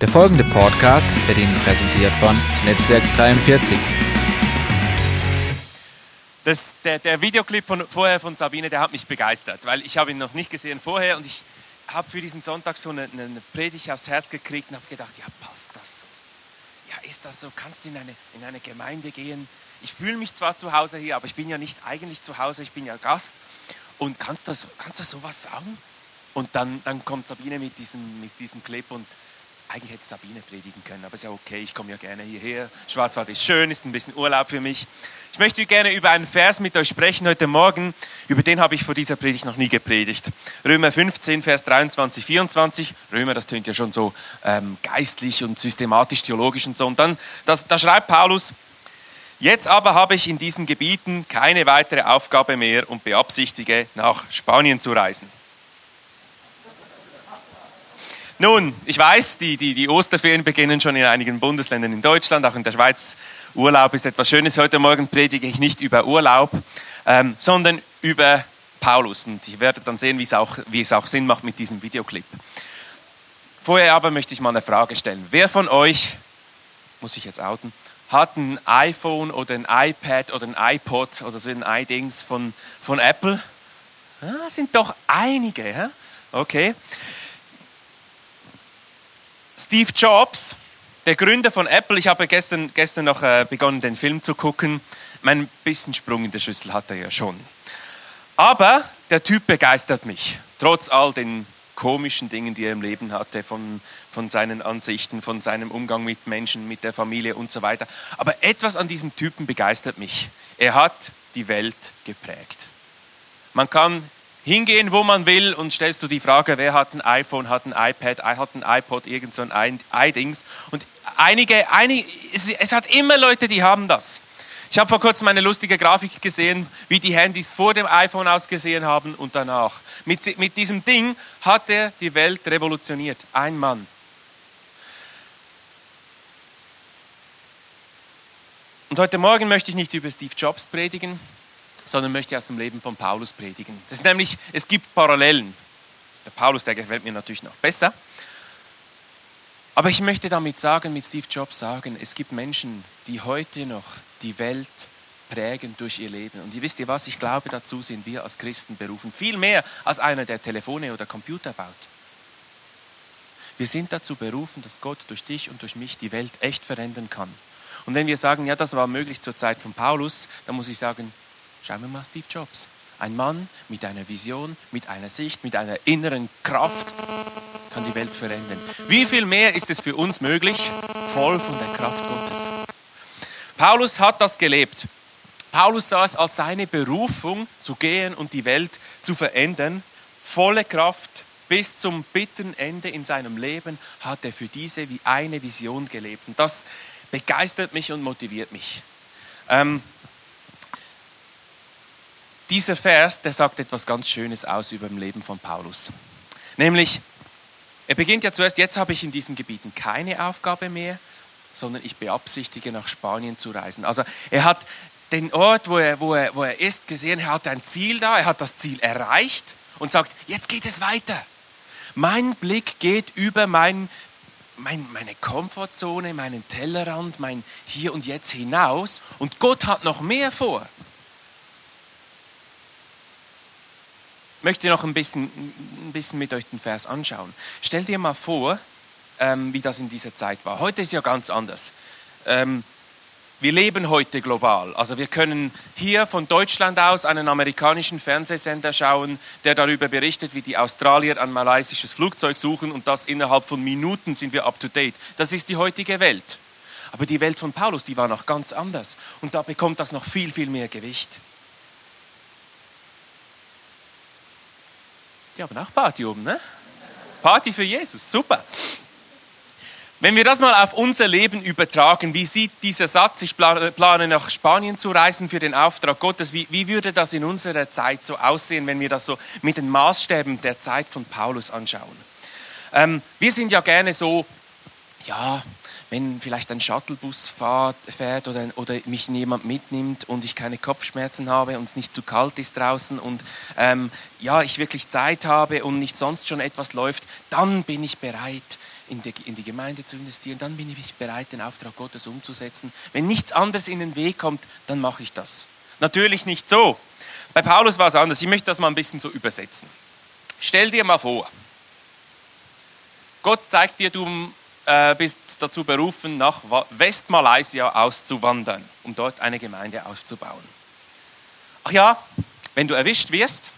Der folgende Podcast wird Ihnen präsentiert von Netzwerk 43. Das, der, der Videoclip von, vorher von Sabine, der hat mich begeistert, weil ich habe ihn noch nicht gesehen vorher und ich habe für diesen Sonntag so eine, eine Predigt aufs Herz gekriegt und habe gedacht, ja, passt das so? Ja, ist das so? Kannst du in eine, in eine Gemeinde gehen? Ich fühle mich zwar zu Hause hier, aber ich bin ja nicht eigentlich zu Hause, ich bin ja Gast. Und kannst du, kannst du sowas sagen? Und dann, dann kommt Sabine mit diesem, mit diesem Clip und eigentlich hätte Sabine predigen können, aber ist ja okay, ich komme ja gerne hierher. Schwarzwald ist schön, ist ein bisschen Urlaub für mich. Ich möchte gerne über einen Vers mit euch sprechen heute Morgen. Über den habe ich vor dieser Predigt noch nie gepredigt. Römer 15, Vers 23, 24. Römer, das tönt ja schon so ähm, geistlich und systematisch, theologisch und so. Und dann, das, da schreibt Paulus, Jetzt aber habe ich in diesen Gebieten keine weitere Aufgabe mehr und beabsichtige, nach Spanien zu reisen. Nun, ich weiß, die, die, die Osterferien beginnen schon in einigen Bundesländern in Deutschland, auch in der Schweiz. Urlaub ist etwas Schönes. Heute Morgen predige ich nicht über Urlaub, ähm, sondern über Paulus. Und ihr werdet dann sehen, wie es, auch, wie es auch Sinn macht mit diesem Videoclip. Vorher aber möchte ich mal eine Frage stellen. Wer von euch, muss ich jetzt outen, hat ein iPhone oder ein iPad oder ein iPod oder so ein iDings von, von Apple? Ah, sind doch einige. Ja? Okay. Steve Jobs, der Gründer von Apple, ich habe gestern, gestern noch äh, begonnen, den Film zu gucken. Mein bisschen Sprung in der Schüssel hat er ja schon. Aber der Typ begeistert mich, trotz all den komischen Dingen, die er im Leben hatte, von, von seinen Ansichten, von seinem Umgang mit Menschen, mit der Familie und so weiter. Aber etwas an diesem Typen begeistert mich. Er hat die Welt geprägt. Man kann hingehen, wo man will und stellst du die Frage, wer hat ein iPhone, hat ein iPad, hat ein iPod, irgend so ein iDings. Und einige, einige es, es hat immer Leute, die haben das. Ich habe vor kurzem eine lustige Grafik gesehen, wie die Handys vor dem iPhone ausgesehen haben und danach. Mit, mit diesem Ding hat er die Welt revolutioniert. Ein Mann. Und heute Morgen möchte ich nicht über Steve Jobs predigen, sondern möchte aus dem Leben von Paulus predigen. Das ist nämlich, es gibt Parallelen. Der Paulus, der gefällt mir natürlich noch besser. Aber ich möchte damit sagen, mit Steve Jobs sagen, es gibt Menschen, die heute noch die Welt prägen durch ihr Leben. Und ihr wisst ihr was, ich glaube, dazu sind wir als Christen berufen. Viel mehr als einer, der Telefone oder Computer baut. Wir sind dazu berufen, dass Gott durch dich und durch mich die Welt echt verändern kann. Und wenn wir sagen, ja, das war möglich zur Zeit von Paulus, dann muss ich sagen, Schauen wir mal Steve Jobs. Ein Mann mit einer Vision, mit einer Sicht, mit einer inneren Kraft kann die Welt verändern. Wie viel mehr ist es für uns möglich, voll von der Kraft Gottes? Paulus hat das gelebt. Paulus sah es als seine Berufung zu gehen und die Welt zu verändern. Volle Kraft bis zum bitteren Ende in seinem Leben hat er für diese wie eine Vision gelebt. Und das begeistert mich und motiviert mich. Ähm, dieser Vers, der sagt etwas ganz Schönes aus über dem Leben von Paulus. Nämlich, er beginnt ja zuerst, jetzt habe ich in diesen Gebieten keine Aufgabe mehr, sondern ich beabsichtige nach Spanien zu reisen. Also er hat den Ort, wo er, wo er, wo er ist, gesehen, er hat ein Ziel da, er hat das Ziel erreicht und sagt, jetzt geht es weiter. Mein Blick geht über mein, mein, meine Komfortzone, meinen Tellerrand, mein Hier und Jetzt hinaus und Gott hat noch mehr vor. Möchte noch ein bisschen, ein bisschen mit euch den Vers anschauen. Stell dir mal vor, ähm, wie das in dieser Zeit war. Heute ist ja ganz anders. Ähm, wir leben heute global. Also wir können hier von Deutschland aus einen amerikanischen Fernsehsender schauen, der darüber berichtet, wie die Australier ein malaysisches Flugzeug suchen und das innerhalb von Minuten sind wir up to date. Das ist die heutige Welt. Aber die Welt von Paulus, die war noch ganz anders. Und da bekommt das noch viel, viel mehr Gewicht. Die haben auch Party oben, ne? Party für Jesus, super. Wenn wir das mal auf unser Leben übertragen, wie sieht dieser Satz, ich plane nach Spanien zu reisen für den Auftrag Gottes, wie, wie würde das in unserer Zeit so aussehen, wenn wir das so mit den Maßstäben der Zeit von Paulus anschauen? Ähm, wir sind ja gerne so, ja, wenn vielleicht ein Shuttlebus fährt oder, oder mich jemand mitnimmt und ich keine Kopfschmerzen habe und es nicht zu kalt ist draußen und ähm, ja, ich wirklich Zeit habe und nicht sonst schon etwas läuft, dann bin ich bereit, in die, in die Gemeinde zu investieren, dann bin ich bereit, den Auftrag Gottes umzusetzen. Wenn nichts anderes in den Weg kommt, dann mache ich das. Natürlich nicht so. Bei Paulus war es anders. Ich möchte das mal ein bisschen so übersetzen. Stell dir mal vor, Gott zeigt dir, du äh, bist dazu berufen, nach Westmalaysia auszuwandern, um dort eine Gemeinde aufzubauen. Ach ja, wenn du erwischt wirst,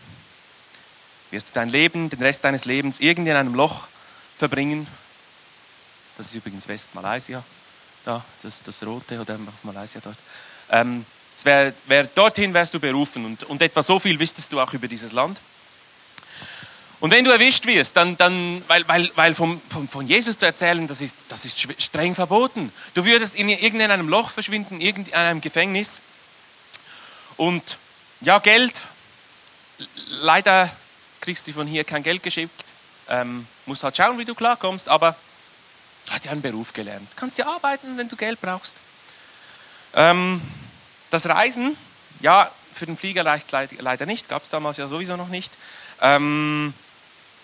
wirst du dein Leben, den Rest deines Lebens irgendwie in einem Loch verbringen. Das ist übrigens Westmalaysia, da, das, das rote oder Malaysia dort. Ähm, wär, wär, dorthin wärst du berufen und, und etwa so viel wüsstest du auch über dieses Land. Und wenn du erwischt wirst, dann, dann weil, weil, weil vom, vom, von Jesus zu erzählen, das ist, das ist streng verboten. Du würdest in irgendeinem Loch verschwinden, in einem Gefängnis. Und ja, Geld, leider kriegst du von hier kein Geld geschickt. Ähm, musst halt schauen, wie du klarkommst, aber du hast ja einen Beruf gelernt. Du kannst ja arbeiten, wenn du Geld brauchst. Ähm, das Reisen, ja, für den Flieger leider nicht, gab es damals ja sowieso noch nicht. Ähm,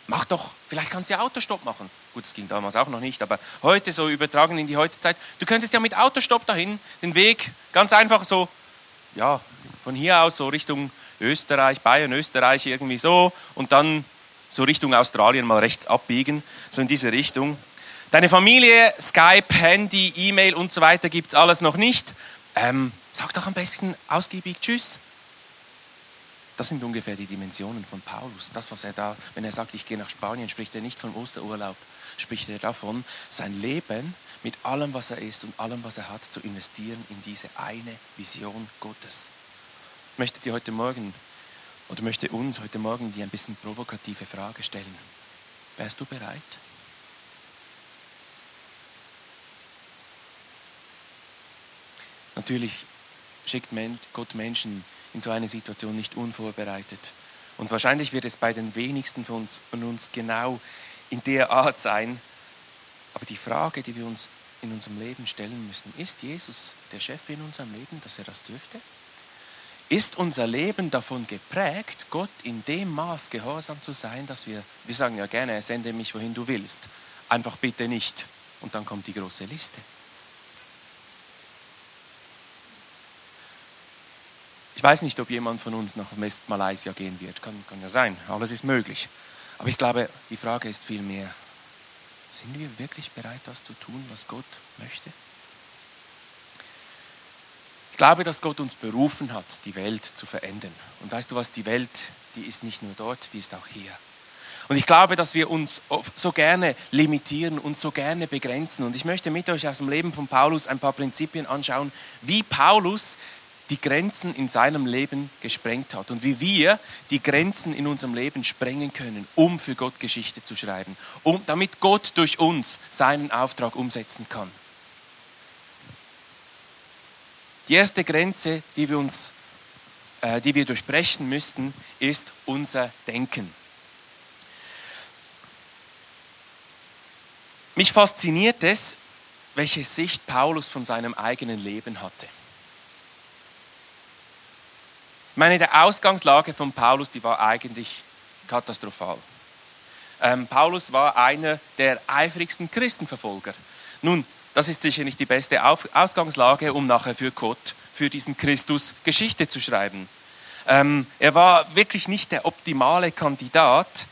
mach doch, vielleicht kannst du ja Autostopp machen. Gut, das ging damals auch noch nicht, aber heute so übertragen in die heutige Zeit. Du könntest ja mit Autostopp dahin den Weg ganz einfach so, ja, von hier aus so Richtung Österreich, Bayern, Österreich irgendwie so und dann so Richtung Australien mal rechts abbiegen, so in diese Richtung. Deine Familie, Skype, Handy, E-Mail und so weiter gibt es alles noch nicht. Ähm, sag doch am besten ausgiebig Tschüss. Das sind ungefähr die Dimensionen von Paulus. Das, was er da, wenn er sagt, ich gehe nach Spanien, spricht er nicht von Osterurlaub, spricht er davon, sein Leben mit allem, was er ist und allem, was er hat, zu investieren in diese eine Vision Gottes. Ich möchte dir heute Morgen oder möchte uns heute Morgen dir ein bisschen provokative Frage stellen. Wärst du bereit? Natürlich schickt Gott Menschen in so eine Situation nicht unvorbereitet. Und wahrscheinlich wird es bei den wenigsten von uns, von uns genau in der Art sein. Aber die Frage, die wir uns in unserem Leben stellen müssen, ist Jesus der Chef in unserem Leben, dass er das dürfte? Ist unser Leben davon geprägt, Gott in dem Maß gehorsam zu sein, dass wir, wir sagen ja gerne, sende mich, wohin du willst. Einfach bitte nicht. Und dann kommt die große Liste. Ich weiß nicht, ob jemand von uns nach West-Malaysia gehen wird. Kann, kann ja sein, alles ist möglich. Aber ich glaube, die Frage ist vielmehr, sind wir wirklich bereit, das zu tun, was Gott möchte? Ich glaube, dass Gott uns berufen hat, die Welt zu verändern. Und weißt du was, die Welt, die ist nicht nur dort, die ist auch hier. Und ich glaube, dass wir uns so gerne limitieren und so gerne begrenzen. Und ich möchte mit euch aus dem Leben von Paulus ein paar Prinzipien anschauen, wie Paulus die Grenzen in seinem Leben gesprengt hat und wie wir die Grenzen in unserem Leben sprengen können, um für Gott Geschichte zu schreiben, um, damit Gott durch uns seinen Auftrag umsetzen kann. Die erste Grenze, die wir, uns, äh, die wir durchbrechen müssten, ist unser Denken. Mich fasziniert es, welche Sicht Paulus von seinem eigenen Leben hatte. Ich meine, die Ausgangslage von Paulus, die war eigentlich katastrophal. Ähm, Paulus war einer der eifrigsten Christenverfolger. Nun, das ist sicher nicht die beste Auf Ausgangslage, um nachher für Gott, für diesen Christus Geschichte zu schreiben. Ähm, er war wirklich nicht der optimale Kandidat.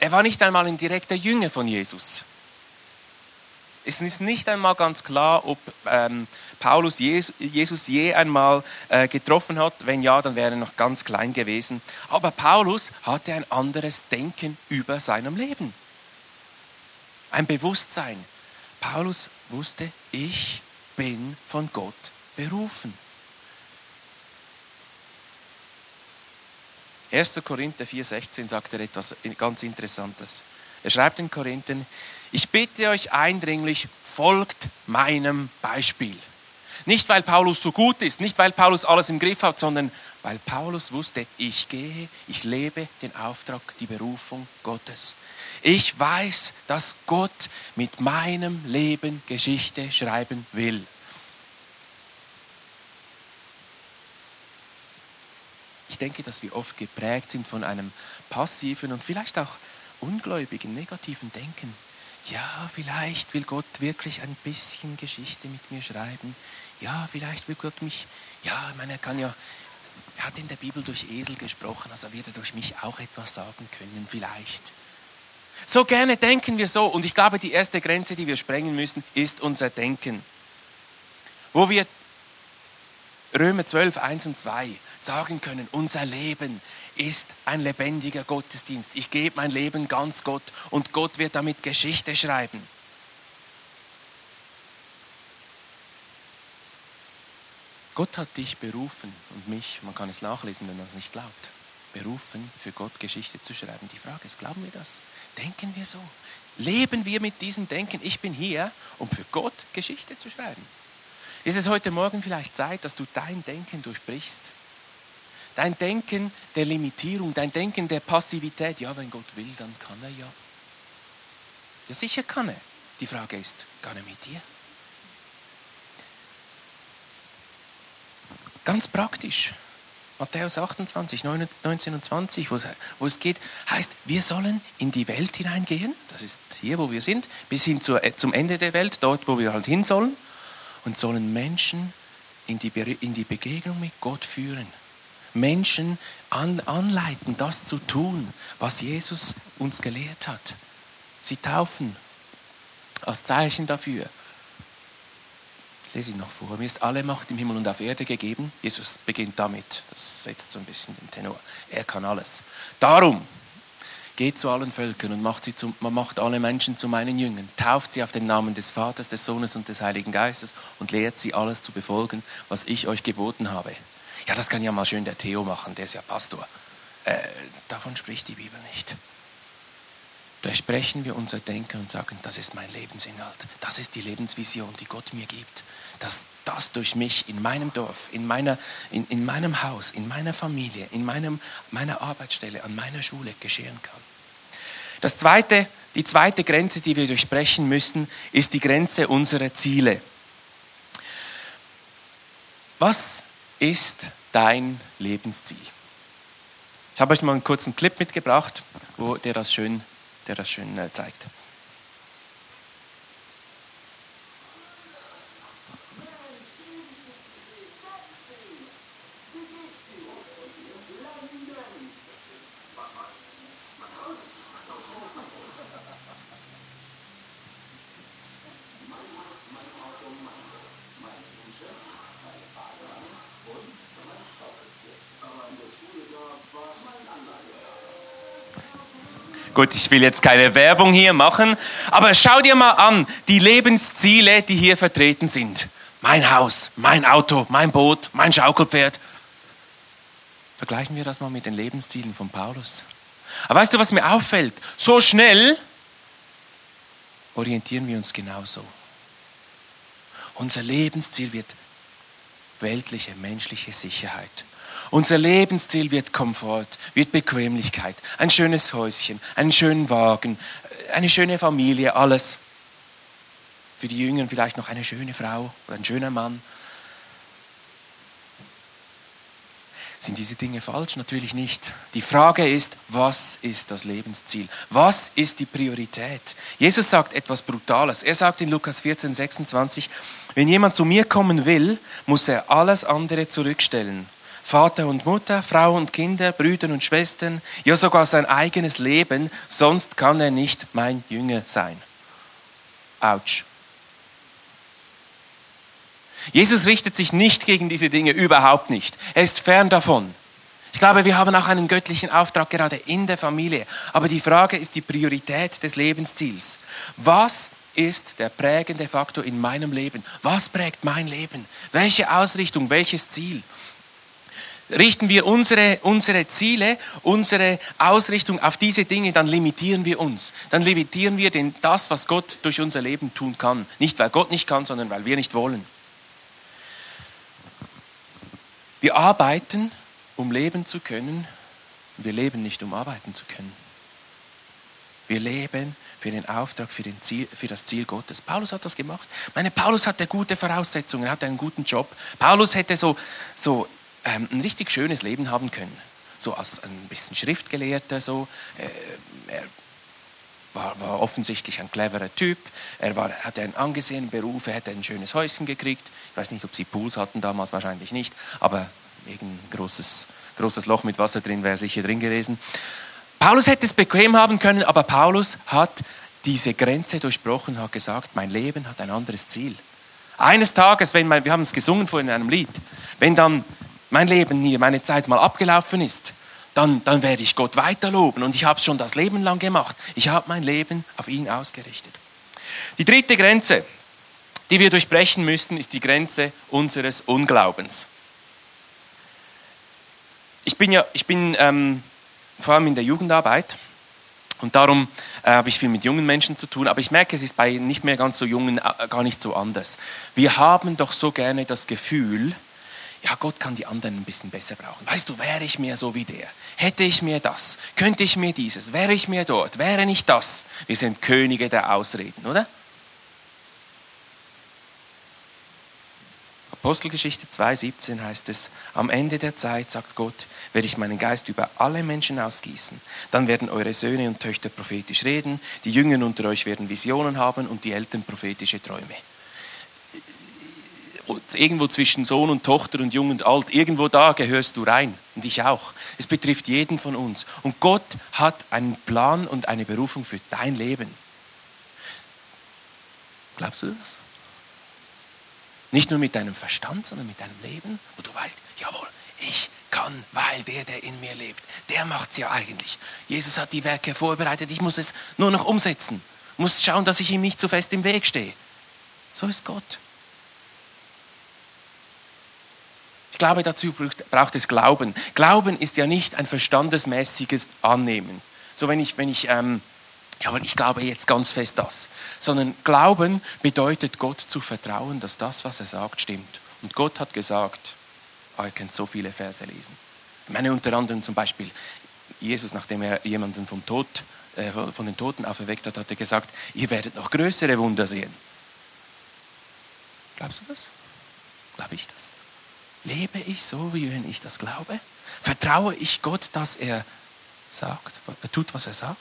Er war nicht einmal ein direkter Jünger von Jesus. Es ist nicht einmal ganz klar, ob ähm, Paulus Jesus je einmal äh, getroffen hat. Wenn ja, dann wäre er noch ganz klein gewesen. Aber Paulus hatte ein anderes Denken über seinem Leben. Ein Bewusstsein. Paulus wusste, ich bin von Gott berufen. 1. Korinther 4,16 sagt er etwas ganz Interessantes. Er schreibt in Korinthern, ich bitte euch eindringlich, folgt meinem Beispiel. Nicht, weil Paulus so gut ist, nicht, weil Paulus alles im Griff hat, sondern weil Paulus wusste, ich gehe, ich lebe den Auftrag, die Berufung Gottes. Ich weiß, dass Gott mit meinem Leben Geschichte schreiben will. Ich denke, dass wir oft geprägt sind von einem passiven und vielleicht auch ungläubigen, negativen Denken. Ja, vielleicht will Gott wirklich ein bisschen Geschichte mit mir schreiben. Ja, vielleicht will Gott mich, ja, ich meine, er kann ja, er hat in der Bibel durch Esel gesprochen, also wird er durch mich auch etwas sagen können, vielleicht. So gerne denken wir so und ich glaube, die erste Grenze, die wir sprengen müssen, ist unser Denken. Wo wir Römer 12, 1 und 2 sagen können, unser Leben ist ein lebendiger Gottesdienst. Ich gebe mein Leben ganz Gott und Gott wird damit Geschichte schreiben. Gott hat dich berufen und mich, man kann es nachlesen, wenn man es nicht glaubt, berufen, für Gott Geschichte zu schreiben. Die Frage ist, glauben wir das? Denken wir so? Leben wir mit diesem Denken, ich bin hier, um für Gott Geschichte zu schreiben? Ist es heute Morgen vielleicht Zeit, dass du dein Denken durchbrichst? Dein Denken der Limitierung, dein Denken der Passivität. Ja, wenn Gott will, dann kann er ja. Ja, sicher kann er. Die Frage ist, kann er mit dir? Ganz praktisch. Matthäus 28, 19 und 20, wo es geht, heißt, wir sollen in die Welt hineingehen, das ist hier, wo wir sind, bis hin zum Ende der Welt, dort, wo wir halt hin sollen und sollen Menschen in die, in die Begegnung mit Gott führen. Menschen an, anleiten, das zu tun, was Jesus uns gelehrt hat. Sie taufen als Zeichen dafür. Ich lese ich noch vor. Mir ist alle Macht im Himmel und auf Erde gegeben. Jesus beginnt damit. Das setzt so ein bisschen den Tenor. Er kann alles. Darum, Geht zu allen Völkern und macht, sie zu, man macht alle Menschen zu meinen Jüngern. Tauft sie auf den Namen des Vaters, des Sohnes und des Heiligen Geistes und lehrt sie alles zu befolgen, was ich euch geboten habe. Ja, das kann ja mal schön der Theo machen, der ist ja Pastor. Äh, davon spricht die Bibel nicht. Durchbrechen wir unser Denken und sagen, das ist mein Lebensinhalt, das ist die Lebensvision, die Gott mir gibt. Dass das durch mich in meinem Dorf, in, meiner, in, in meinem Haus, in meiner Familie, in meinem, meiner Arbeitsstelle, an meiner Schule geschehen kann. Das zweite, die zweite Grenze, die wir durchbrechen müssen, ist die Grenze unserer Ziele. Was ist dein Lebensziel? Ich habe euch mal einen kurzen Clip mitgebracht, wo der das schön, der das schön äh, zeigt. Gut, ich will jetzt keine Werbung hier machen, aber schau dir mal an, die Lebensziele, die hier vertreten sind. Mein Haus, mein Auto, mein Boot, mein Schaukelpferd. Vergleichen wir das mal mit den Lebenszielen von Paulus. Aber weißt du, was mir auffällt? So schnell orientieren wir uns genauso. Unser Lebensziel wird weltliche, menschliche Sicherheit. Unser Lebensziel wird Komfort, wird Bequemlichkeit, ein schönes Häuschen, einen schönen Wagen, eine schöne Familie, alles. Für die Jüngeren vielleicht noch eine schöne Frau oder ein schöner Mann. Sind diese Dinge falsch? Natürlich nicht. Die Frage ist, was ist das Lebensziel? Was ist die Priorität? Jesus sagt etwas Brutales. Er sagt in Lukas 14, 26, wenn jemand zu mir kommen will, muss er alles andere zurückstellen Vater und Mutter, Frau und Kinder, Brüder und Schwestern, ja sogar sein eigenes Leben, sonst kann er nicht mein Jünger sein. Autsch. Jesus richtet sich nicht gegen diese Dinge, überhaupt nicht. Er ist fern davon. Ich glaube, wir haben auch einen göttlichen Auftrag gerade in der Familie. Aber die Frage ist die Priorität des Lebensziels. Was ist der prägende Faktor in meinem Leben? Was prägt mein Leben? Welche Ausrichtung, welches Ziel? Richten wir unsere, unsere Ziele, unsere Ausrichtung auf diese Dinge, dann limitieren wir uns. Dann limitieren wir den, das, was Gott durch unser Leben tun kann. Nicht, weil Gott nicht kann, sondern weil wir nicht wollen. Wir arbeiten, um leben zu können. Wir leben nicht, um arbeiten zu können. Wir leben für den Auftrag, für, den Ziel, für das Ziel Gottes. Paulus hat das gemacht. Ich meine, Paulus hatte gute Voraussetzungen, er hatte einen guten Job. Paulus hätte so, so ähm, ein richtig schönes Leben haben können. So als ein bisschen Schriftgelehrter, so. Äh, er war, war, offensichtlich ein cleverer Typ. Er war, hatte einen angesehenen Beruf, er hätte ein schönes Häuschen gekriegt. Ich weiß nicht, ob sie Pools hatten damals, wahrscheinlich nicht, aber irgendein großes, großes Loch mit Wasser drin wäre sicher drin gewesen. Paulus hätte es bequem haben können, aber Paulus hat diese Grenze durchbrochen, hat gesagt, mein Leben hat ein anderes Ziel. Eines Tages, wenn mein, wir haben es gesungen vorhin in einem Lied, wenn dann mein Leben hier, meine Zeit mal abgelaufen ist, dann, dann werde ich Gott weiter loben. Und ich habe es schon das Leben lang gemacht. Ich habe mein Leben auf ihn ausgerichtet. Die dritte Grenze, die wir durchbrechen müssen, ist die Grenze unseres Unglaubens. Ich bin ja, ich bin ähm, vor allem in der Jugendarbeit und darum äh, habe ich viel mit jungen Menschen zu tun, aber ich merke, es ist bei nicht mehr ganz so jungen äh, gar nicht so anders. Wir haben doch so gerne das Gefühl, ja, Gott kann die anderen ein bisschen besser brauchen. Weißt du, wäre ich mehr so wie der, hätte ich mir das, könnte ich mir dieses, wäre ich mir dort, wäre nicht das. Wir sind Könige der Ausreden, oder? Apostelgeschichte 2,17 heißt es, am Ende der Zeit, sagt Gott, werde ich meinen Geist über alle Menschen ausgießen. Dann werden eure Söhne und Töchter prophetisch reden, die Jüngeren unter euch werden Visionen haben und die Eltern prophetische Träume irgendwo zwischen Sohn und Tochter und Jung und Alt, irgendwo da gehörst du rein und ich auch. Es betrifft jeden von uns. Und Gott hat einen Plan und eine Berufung für dein Leben. Glaubst du das? Nicht nur mit deinem Verstand, sondern mit deinem Leben, wo du weißt, jawohl, ich kann, weil der, der in mir lebt, der macht es ja eigentlich. Jesus hat die Werke vorbereitet, ich muss es nur noch umsetzen. Muss schauen, dass ich ihm nicht zu fest im Weg stehe. So ist Gott. Ich glaube, dazu braucht es Glauben. Glauben ist ja nicht ein verstandesmäßiges Annehmen. So wenn ich, wenn ich, ähm, ja, aber ich glaube jetzt ganz fest das. Sondern Glauben bedeutet Gott zu vertrauen, dass das, was er sagt, stimmt. Und Gott hat gesagt, oh, ihr könnt so viele Verse lesen. Ich meine unter anderem zum Beispiel, Jesus, nachdem er jemanden vom Tod, äh, von den Toten auferweckt hat, hat er gesagt, ihr werdet noch größere Wunder sehen. Glaubst du das? Glaube ich das? Lebe ich so, wie wenn ich das glaube? Vertraue ich Gott, dass er sagt, tut, was er sagt?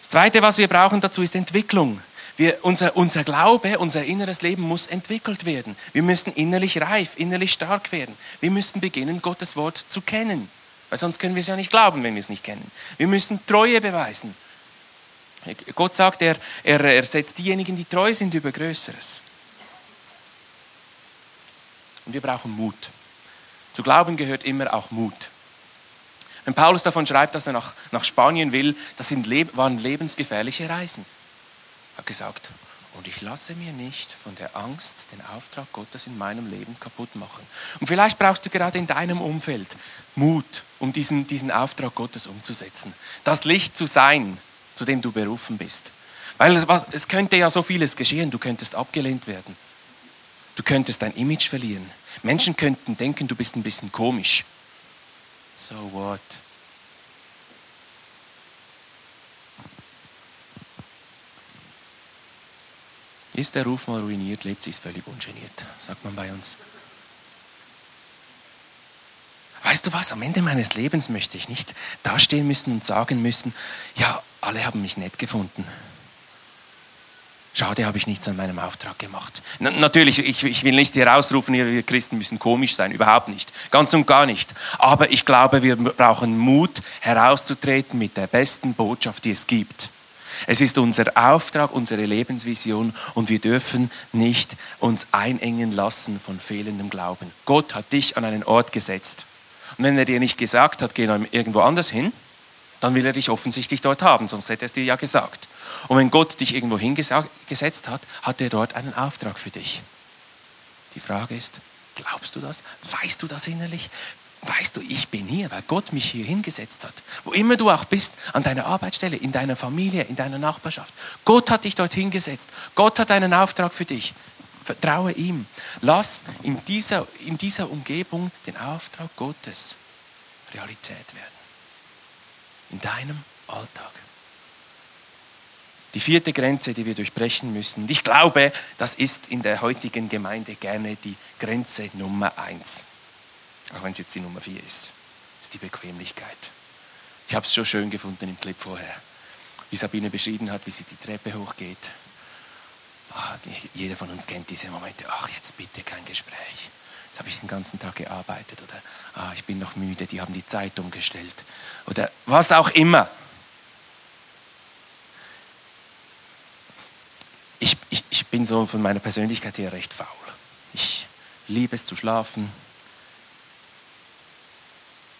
Das Zweite, was wir brauchen dazu, ist Entwicklung. Wir, unser, unser Glaube, unser inneres Leben muss entwickelt werden. Wir müssen innerlich reif, innerlich stark werden. Wir müssen beginnen, Gottes Wort zu kennen. Weil sonst können wir es ja nicht glauben, wenn wir es nicht kennen. Wir müssen Treue beweisen. Gott sagt, er, er, er setzt diejenigen, die treu sind, über Größeres. Und wir brauchen Mut. Zu glauben gehört immer auch Mut. Wenn Paulus davon schreibt, dass er nach, nach Spanien will, das sind, waren lebensgefährliche Reisen. Er hat gesagt, und ich lasse mir nicht von der Angst den Auftrag Gottes in meinem Leben kaputt machen. Und vielleicht brauchst du gerade in deinem Umfeld Mut, um diesen, diesen Auftrag Gottes umzusetzen. Das Licht zu sein, zu dem du berufen bist. Weil es, es könnte ja so vieles geschehen, du könntest abgelehnt werden. Du könntest dein Image verlieren. Menschen könnten denken, du bist ein bisschen komisch. So what? Ist der Ruf mal ruiniert, lebt sie es völlig ungeniert, sagt man bei uns. Weißt du was, am Ende meines Lebens möchte ich nicht dastehen müssen und sagen müssen, ja, alle haben mich nett gefunden. Schade, habe ich nichts an meinem Auftrag gemacht. Na, natürlich, ich, ich, will nicht hier ausrufen, wir Christen müssen komisch sein, überhaupt nicht. Ganz und gar nicht. Aber ich glaube, wir brauchen Mut, herauszutreten mit der besten Botschaft, die es gibt. Es ist unser Auftrag, unsere Lebensvision und wir dürfen nicht uns einengen lassen von fehlendem Glauben. Gott hat dich an einen Ort gesetzt. Und wenn er dir nicht gesagt hat, geh irgendwo anders hin, dann will er dich offensichtlich dort haben, sonst hätte er es dir ja gesagt. Und wenn Gott dich irgendwo hingesetzt hat, hat er dort einen Auftrag für dich. Die Frage ist, glaubst du das? Weißt du das innerlich? Weißt du, ich bin hier, weil Gott mich hier hingesetzt hat. Wo immer du auch bist, an deiner Arbeitsstelle, in deiner Familie, in deiner Nachbarschaft. Gott hat dich dort hingesetzt. Gott hat einen Auftrag für dich. Vertraue ihm. Lass in dieser, in dieser Umgebung den Auftrag Gottes Realität werden. In deinem Alltag. Die vierte Grenze, die wir durchbrechen müssen. Und ich glaube, das ist in der heutigen Gemeinde gerne die Grenze Nummer eins. Auch wenn es jetzt die Nummer vier ist. ist die Bequemlichkeit. Ich habe es schon schön gefunden im Clip vorher. Wie Sabine beschrieben hat, wie sie die Treppe hochgeht. Ach, jeder von uns kennt diese Momente. Ach, jetzt bitte kein Gespräch. Jetzt habe ich den ganzen Tag gearbeitet. Oder ah, ich bin noch müde, die haben die Zeit umgestellt. Oder was auch immer. ich, ich, ich bin so von meiner Persönlichkeit her recht faul. Ich liebe es zu schlafen.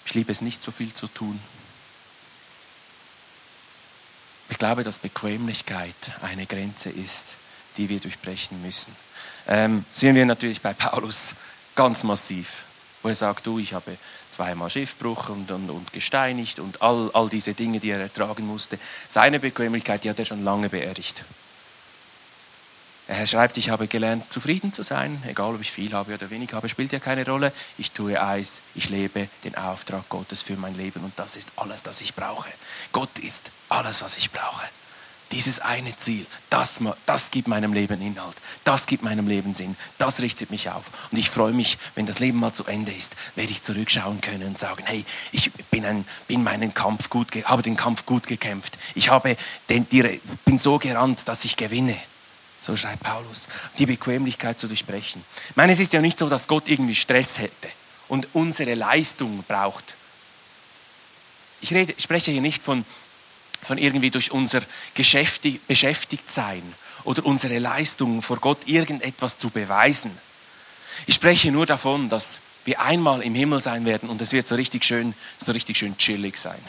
Ich liebe es nicht so viel zu tun. Ich glaube, dass Bequemlichkeit eine Grenze ist, die wir durchbrechen müssen. Ähm, sehen wir natürlich bei Paulus ganz massiv, wo er sagt, du, ich habe zweimal Schiffbruch und, und, und gesteinigt und all, all diese Dinge, die er ertragen musste. Seine Bequemlichkeit, die hat er schon lange beerdigt. Er schreibt, ich habe gelernt, zufrieden zu sein, egal ob ich viel habe oder wenig habe, spielt ja keine Rolle. Ich tue eins, ich lebe den Auftrag Gottes für mein Leben und das ist alles, was ich brauche. Gott ist alles, was ich brauche. Dieses eine Ziel, das, das gibt meinem Leben Inhalt, das gibt meinem Leben Sinn, das richtet mich auf. Und ich freue mich, wenn das Leben mal zu Ende ist, werde ich zurückschauen können und sagen, hey, ich bin, ein, bin meinen Kampf gut, habe den Kampf gut gekämpft. Ich habe den, die, bin so gerannt, dass ich gewinne. So schreibt Paulus, die Bequemlichkeit zu durchbrechen. Ich meine, es ist ja nicht so, dass Gott irgendwie Stress hätte und unsere Leistung braucht. Ich rede, spreche hier nicht von, von irgendwie durch unser Geschäftig, Beschäftigtsein oder unsere Leistung vor Gott irgendetwas zu beweisen. Ich spreche nur davon, dass wir einmal im Himmel sein werden und es wird so richtig schön, so richtig schön chillig sein.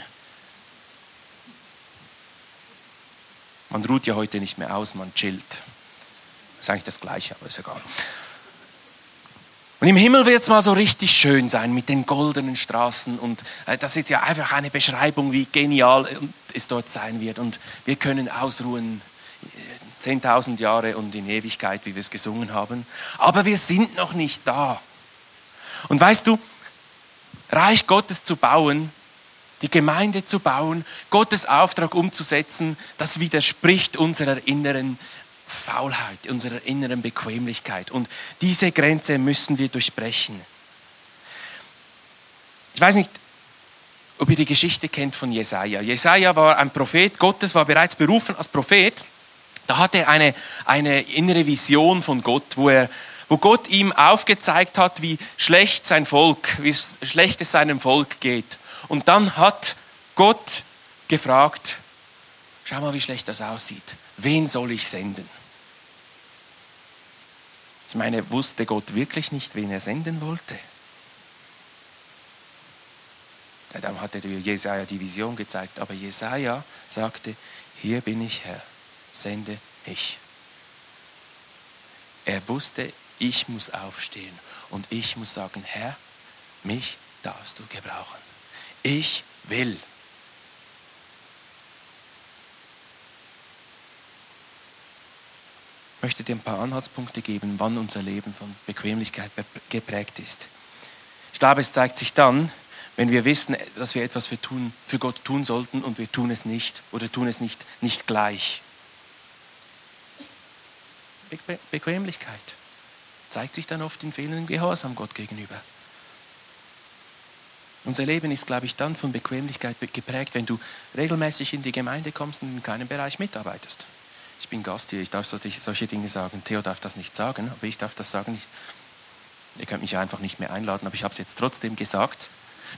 Man ruht ja heute nicht mehr aus, man chillt. Ist eigentlich das Gleiche, aber ist egal. Und im Himmel wird es mal so richtig schön sein mit den goldenen Straßen. Und äh, das ist ja einfach eine Beschreibung, wie genial es dort sein wird. Und wir können ausruhen 10.000 äh, Jahre und in Ewigkeit, wie wir es gesungen haben. Aber wir sind noch nicht da. Und weißt du, Reich Gottes zu bauen, die Gemeinde zu bauen, Gottes Auftrag umzusetzen, das widerspricht unserer inneren Faulheit, unserer inneren Bequemlichkeit. Und diese Grenze müssen wir durchbrechen. Ich weiß nicht, ob ihr die Geschichte kennt von Jesaja. Jesaja war ein Prophet Gottes, war bereits berufen als Prophet. Da hatte er eine, eine innere Vision von Gott, wo, er, wo Gott ihm aufgezeigt hat, wie schlecht sein Volk, wie schlecht es seinem Volk geht. Und dann hat Gott gefragt, schau mal, wie schlecht das aussieht. Wen soll ich senden? Ich meine, wusste Gott wirklich nicht, wen er senden wollte? Dann hat er Jesaja die Vision gezeigt, aber Jesaja sagte: Hier bin ich, Herr, sende mich. Er wusste, ich muss aufstehen und ich muss sagen: Herr, mich darfst du gebrauchen. Ich will. Möchte dir ein paar Anhaltspunkte geben, wann unser Leben von Bequemlichkeit geprägt ist. Ich glaube, es zeigt sich dann, wenn wir wissen, dass wir etwas für, tun, für Gott tun sollten und wir tun es nicht oder tun es nicht, nicht gleich. Be Bequemlichkeit zeigt sich dann oft in fehlendem Gehorsam Gott gegenüber. Unser Leben ist, glaube ich, dann von Bequemlichkeit geprägt, wenn du regelmäßig in die Gemeinde kommst und in keinem Bereich mitarbeitest ich bin Gast hier, ich darf solche Dinge sagen. Theo darf das nicht sagen, aber ich darf das sagen. Ich, ihr könnt mich einfach nicht mehr einladen, aber ich habe es jetzt trotzdem gesagt.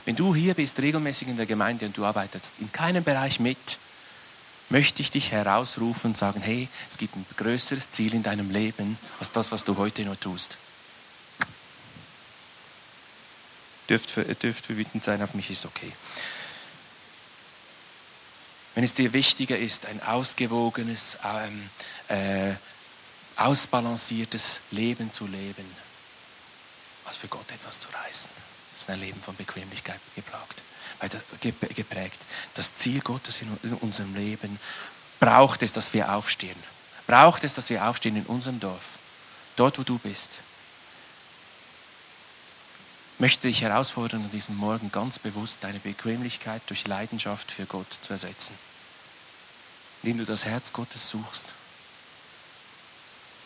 Wenn du hier bist, regelmäßig in der Gemeinde und du arbeitest in keinem Bereich mit, möchte ich dich herausrufen und sagen, hey, es gibt ein größeres Ziel in deinem Leben als das, was du heute nur tust. Dürft, dürft wütend sein auf mich, ist okay wenn es dir wichtiger ist, ein ausgewogenes, ähm, äh, ausbalanciertes Leben zu leben, als für Gott etwas zu reißen. Das ist ein Leben von Bequemlichkeit geplagt, geprägt. Das Ziel Gottes in unserem Leben braucht es, dass wir aufstehen. Braucht es, dass wir aufstehen in unserem Dorf, dort, wo du bist. Möchte dich herausfordern, an diesem Morgen ganz bewusst deine Bequemlichkeit durch Leidenschaft für Gott zu ersetzen. indem du das Herz Gottes suchst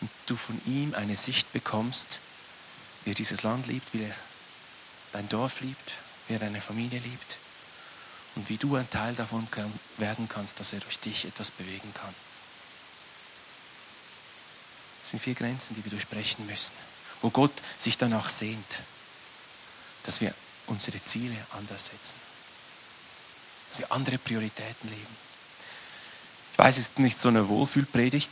und du von ihm eine Sicht bekommst, wie er dieses Land liebt, wie er dein Dorf liebt, wie er deine Familie liebt und wie du ein Teil davon werden kannst, dass er durch dich etwas bewegen kann. Das sind vier Grenzen, die wir durchbrechen müssen, wo Gott sich danach sehnt, dass wir unsere Ziele anders setzen, dass wir andere Prioritäten leben. Ich weiß, es ist nicht so eine Wohlfühlpredigt,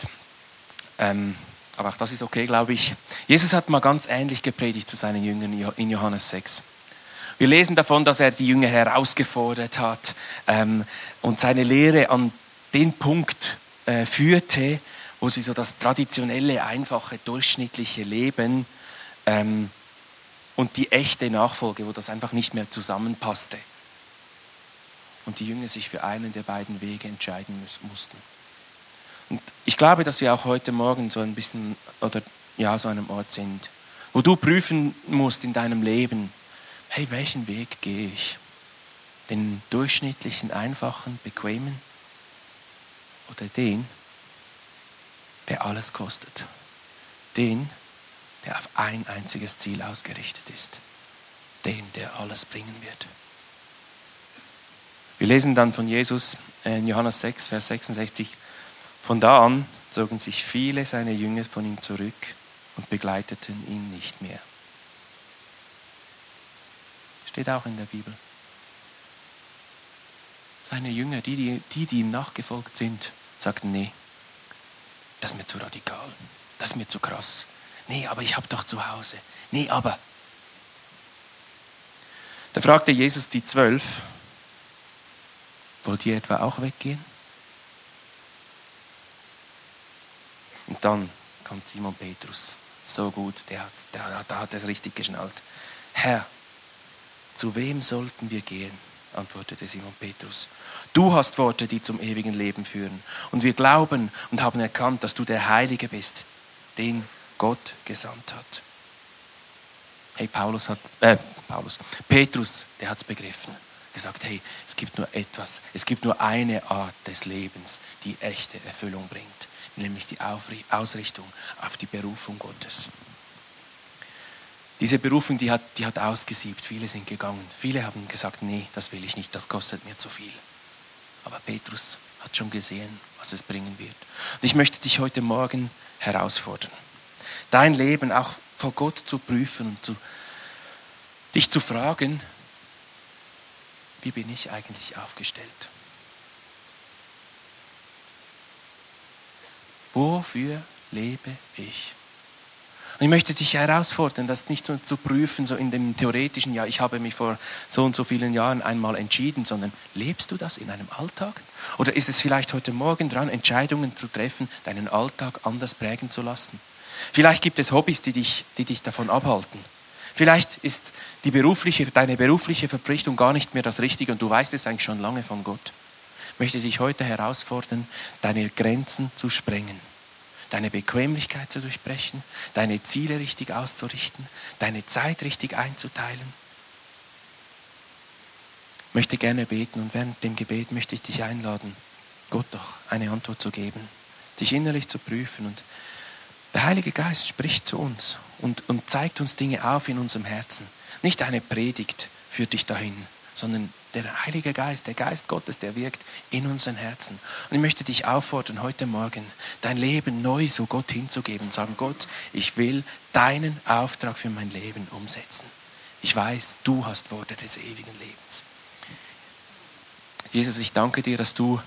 ähm, aber auch das ist okay, glaube ich. Jesus hat mal ganz ähnlich gepredigt zu seinen Jüngern in Johannes 6. Wir lesen davon, dass er die Jünger herausgefordert hat ähm, und seine Lehre an den Punkt äh, führte, wo sie so das traditionelle, einfache, durchschnittliche Leben ähm, und die echte Nachfolge, wo das einfach nicht mehr zusammenpasste. Und die Jünger sich für einen der beiden Wege entscheiden mussten. Und ich glaube, dass wir auch heute Morgen so ein bisschen oder ja, so einem Ort sind, wo du prüfen musst in deinem Leben, hey, welchen Weg gehe ich? Den durchschnittlichen, einfachen, bequemen oder den, der alles kostet. Den, der auf ein einziges Ziel ausgerichtet ist. Den, der alles bringen wird. Wir lesen dann von Jesus in Johannes 6, Vers 66. Von da an zogen sich viele seiner Jünger von ihm zurück und begleiteten ihn nicht mehr. Steht auch in der Bibel. Seine Jünger, die, die, die, die ihm nachgefolgt sind, sagten, nee, das ist mir zu radikal, das ist mir zu krass. Nee, aber ich habe doch zu Hause. Nee, aber. Da fragte Jesus die Zwölf, wollt ihr etwa auch weggehen? Und dann kommt Simon Petrus. So gut, der hat, der, der hat es richtig geschnallt. Herr, zu wem sollten wir gehen? antwortete Simon Petrus. Du hast Worte, die zum ewigen Leben führen. Und wir glauben und haben erkannt, dass du der Heilige bist, den Gott gesandt hat. Hey, Paulus hat, äh, Paulus, Petrus, der hat es begriffen. Gesagt, hey, es gibt nur etwas, es gibt nur eine Art des Lebens, die echte Erfüllung bringt, nämlich die Ausrichtung auf die Berufung Gottes. Diese Berufung, die hat, die hat ausgesiebt. Viele sind gegangen. Viele haben gesagt, nee, das will ich nicht, das kostet mir zu viel. Aber Petrus hat schon gesehen, was es bringen wird. Und ich möchte dich heute Morgen herausfordern, dein Leben auch vor Gott zu prüfen und zu, dich zu fragen, wie bin ich eigentlich aufgestellt? Wofür lebe ich? Und ich möchte dich herausfordern, das nicht so zu prüfen, so in dem theoretischen, ja, ich habe mich vor so und so vielen Jahren einmal entschieden, sondern lebst du das in einem Alltag? Oder ist es vielleicht heute Morgen dran, Entscheidungen zu treffen, deinen Alltag anders prägen zu lassen? Vielleicht gibt es Hobbys, die dich, die dich davon abhalten. Vielleicht ist die berufliche, deine berufliche Verpflichtung gar nicht mehr das Richtige und du weißt es eigentlich schon lange von Gott. Ich möchte dich heute herausfordern, deine Grenzen zu sprengen deine Bequemlichkeit zu durchbrechen, deine Ziele richtig auszurichten, deine Zeit richtig einzuteilen. Ich möchte gerne beten und während dem Gebet möchte ich dich einladen, Gott doch eine Antwort zu geben, dich innerlich zu prüfen und der Heilige Geist spricht zu uns und, und zeigt uns Dinge auf in unserem Herzen. Nicht eine Predigt führt dich dahin, sondern der Heilige Geist, der Geist Gottes, der wirkt in unseren Herzen. Und ich möchte dich auffordern, heute Morgen dein Leben neu so Gott hinzugeben. Sagen, Gott, ich will deinen Auftrag für mein Leben umsetzen. Ich weiß, du hast Worte des ewigen Lebens. Jesus, ich danke dir, dass du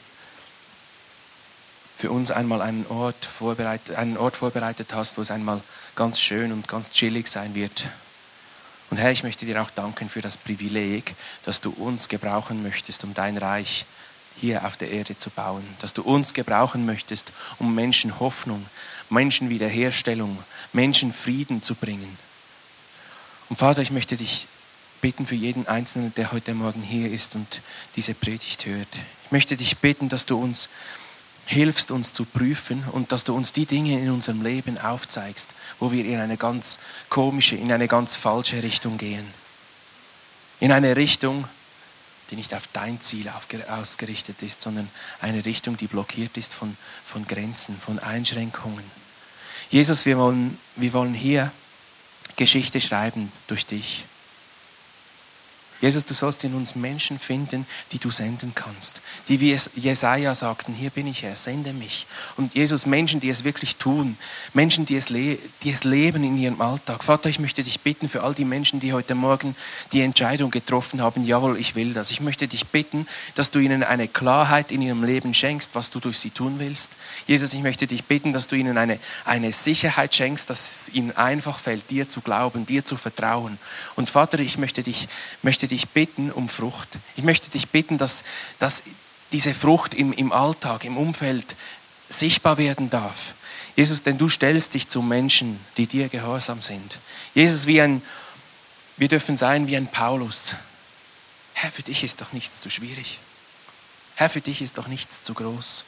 für uns einmal einen Ort vorbereitet, einen Ort vorbereitet hast, wo es einmal ganz schön und ganz chillig sein wird, und Herr, ich möchte dir auch danken für das Privileg, dass du uns gebrauchen möchtest, um dein Reich hier auf der Erde zu bauen. Dass du uns gebrauchen möchtest, um Menschen Hoffnung, Menschen Wiederherstellung, Menschen Frieden zu bringen. Und Vater, ich möchte dich bitten für jeden Einzelnen, der heute Morgen hier ist und diese Predigt hört. Ich möchte dich bitten, dass du uns hilfst uns zu prüfen und dass du uns die Dinge in unserem Leben aufzeigst, wo wir in eine ganz komische, in eine ganz falsche Richtung gehen. In eine Richtung, die nicht auf dein Ziel ausgerichtet ist, sondern eine Richtung, die blockiert ist von, von Grenzen, von Einschränkungen. Jesus, wir wollen, wir wollen hier Geschichte schreiben durch dich. Jesus, du sollst in uns Menschen finden, die du senden kannst. Die wie es Jesaja sagten, hier bin ich Herr, sende mich. Und Jesus, Menschen, die es wirklich tun. Menschen, die es, die es leben in ihrem Alltag. Vater, ich möchte dich bitten für all die Menschen, die heute Morgen die Entscheidung getroffen haben, jawohl, ich will das. Ich möchte dich bitten, dass du ihnen eine Klarheit in ihrem Leben schenkst, was du durch sie tun willst. Jesus, ich möchte dich bitten, dass du ihnen eine, eine Sicherheit schenkst, dass es ihnen einfach fällt, dir zu glauben, dir zu vertrauen. Und Vater, ich möchte dich, möchte dich bitten um Frucht. Ich möchte dich bitten, dass, dass diese Frucht im, im Alltag, im Umfeld sichtbar werden darf. Jesus, denn du stellst dich zu Menschen, die dir gehorsam sind. Jesus, wie ein, wir dürfen sein wie ein Paulus. Herr, für dich ist doch nichts zu schwierig. Herr, für dich ist doch nichts zu groß.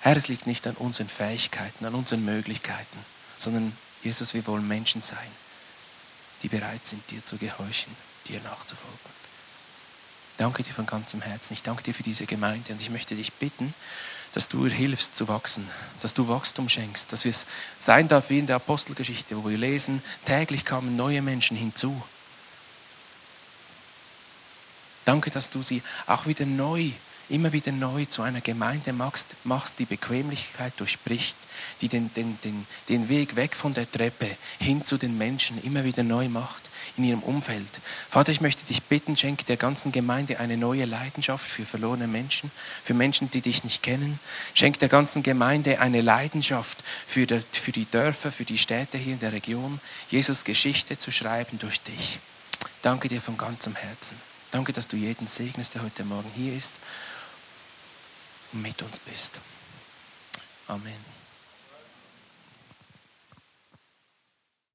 Herr, es liegt nicht an unseren Fähigkeiten, an unseren Möglichkeiten, sondern Jesus, wir wollen Menschen sein die bereit sind, dir zu gehorchen, dir nachzufolgen. Danke dir von ganzem Herzen. Ich danke dir für diese Gemeinde und ich möchte dich bitten, dass du ihr hilfst zu wachsen, dass du Wachstum schenkst, dass es sein darf wie in der Apostelgeschichte, wo wir lesen, täglich kamen neue Menschen hinzu. Danke, dass du sie auch wieder neu immer wieder neu zu einer Gemeinde machst, machst die Bequemlichkeit durchbricht, die den, den, den, den Weg weg von der Treppe hin zu den Menschen immer wieder neu macht in ihrem Umfeld. Vater, ich möchte dich bitten, schenke der ganzen Gemeinde eine neue Leidenschaft für verlorene Menschen, für Menschen, die dich nicht kennen. Schenke der ganzen Gemeinde eine Leidenschaft für, der, für die Dörfer, für die Städte hier in der Region, Jesus Geschichte zu schreiben durch dich. Danke dir von ganzem Herzen. Danke, dass du jeden segnest, der heute Morgen hier ist mit uns bist. Amen.